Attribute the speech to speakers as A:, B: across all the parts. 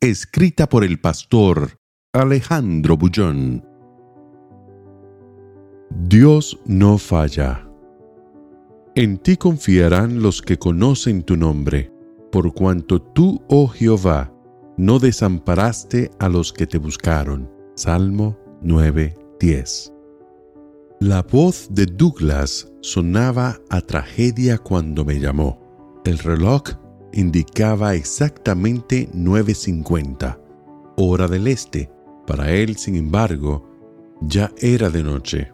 A: Escrita por el pastor Alejandro Bullón. Dios no falla. En ti confiarán los que conocen tu nombre, por cuanto tú, oh Jehová, no desamparaste a los que te buscaron. Salmo 9:10. La voz de Douglas sonaba a tragedia cuando me llamó. El reloj indicaba exactamente 9.50, hora del este. Para él, sin embargo, ya era de noche.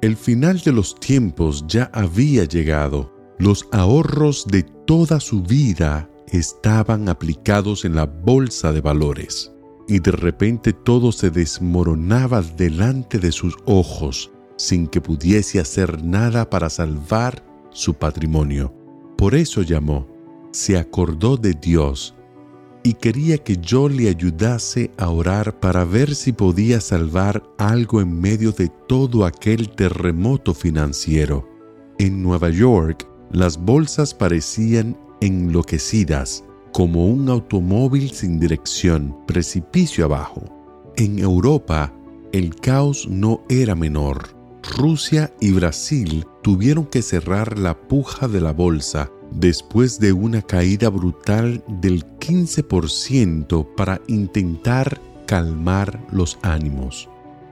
A: El final de los tiempos ya había llegado. Los ahorros de toda su vida estaban aplicados en la bolsa de valores. Y de repente todo se desmoronaba delante de sus ojos sin que pudiese hacer nada para salvar su patrimonio. Por eso llamó se acordó de Dios y quería que yo le ayudase a orar para ver si podía salvar algo en medio de todo aquel terremoto financiero. En Nueva York, las bolsas parecían enloquecidas, como un automóvil sin dirección, precipicio abajo. En Europa, el caos no era menor. Rusia y Brasil tuvieron que cerrar la puja de la bolsa después de una caída brutal del 15% para intentar calmar los ánimos.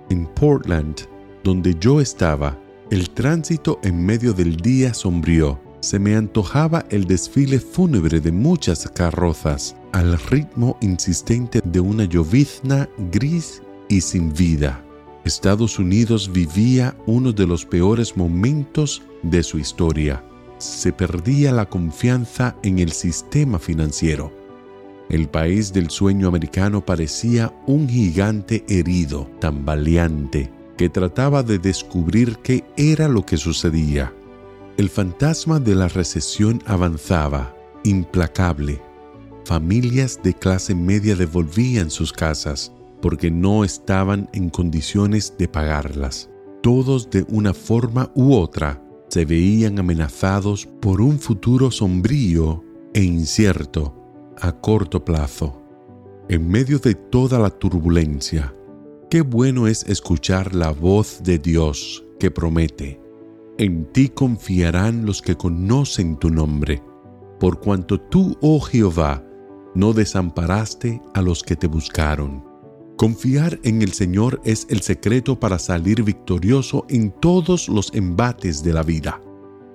A: En Portland, donde yo estaba, el tránsito en medio del día sombrío. Se me antojaba el desfile fúnebre de muchas carrozas al ritmo insistente de una llovizna gris y sin vida. Estados Unidos vivía uno de los peores momentos de su historia se perdía la confianza en el sistema financiero. El país del sueño americano parecía un gigante herido, tambaleante, que trataba de descubrir qué era lo que sucedía. El fantasma de la recesión avanzaba, implacable. Familias de clase media devolvían sus casas porque no estaban en condiciones de pagarlas. Todos de una forma u otra se veían amenazados por un futuro sombrío e incierto a corto plazo. En medio de toda la turbulencia, qué bueno es escuchar la voz de Dios que promete, en ti confiarán los que conocen tu nombre, por cuanto tú, oh Jehová, no desamparaste a los que te buscaron. Confiar en el Señor es el secreto para salir victorioso en todos los embates de la vida.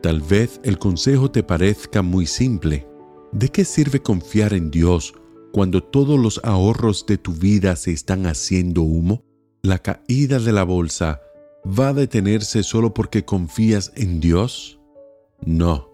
A: Tal vez el consejo te parezca muy simple. ¿De qué sirve confiar en Dios cuando todos los ahorros de tu vida se están haciendo humo? ¿La caída de la bolsa va a detenerse solo porque confías en Dios? No,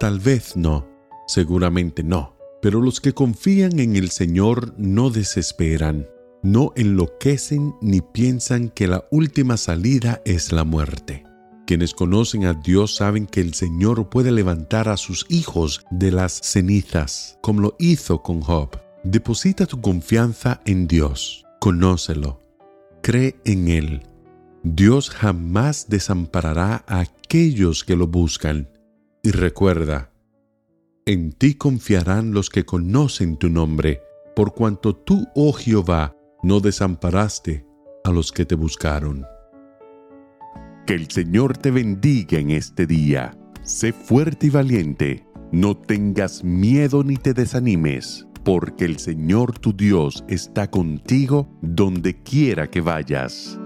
A: tal vez no, seguramente no. Pero los que confían en el Señor no desesperan no enloquecen ni piensan que la última salida es la muerte. Quienes conocen a Dios saben que el Señor puede levantar a sus hijos de las cenizas, como lo hizo con Job. Deposita tu confianza en Dios, conócelo, cree en Él. Dios jamás desamparará a aquellos que lo buscan. Y recuerda, en ti confiarán los que conocen tu nombre, por cuanto tú, oh Jehová, no desamparaste a los que te buscaron. Que el Señor te bendiga en este día. Sé fuerte y valiente. No tengas miedo ni te desanimes, porque el Señor tu Dios está contigo donde quiera que vayas.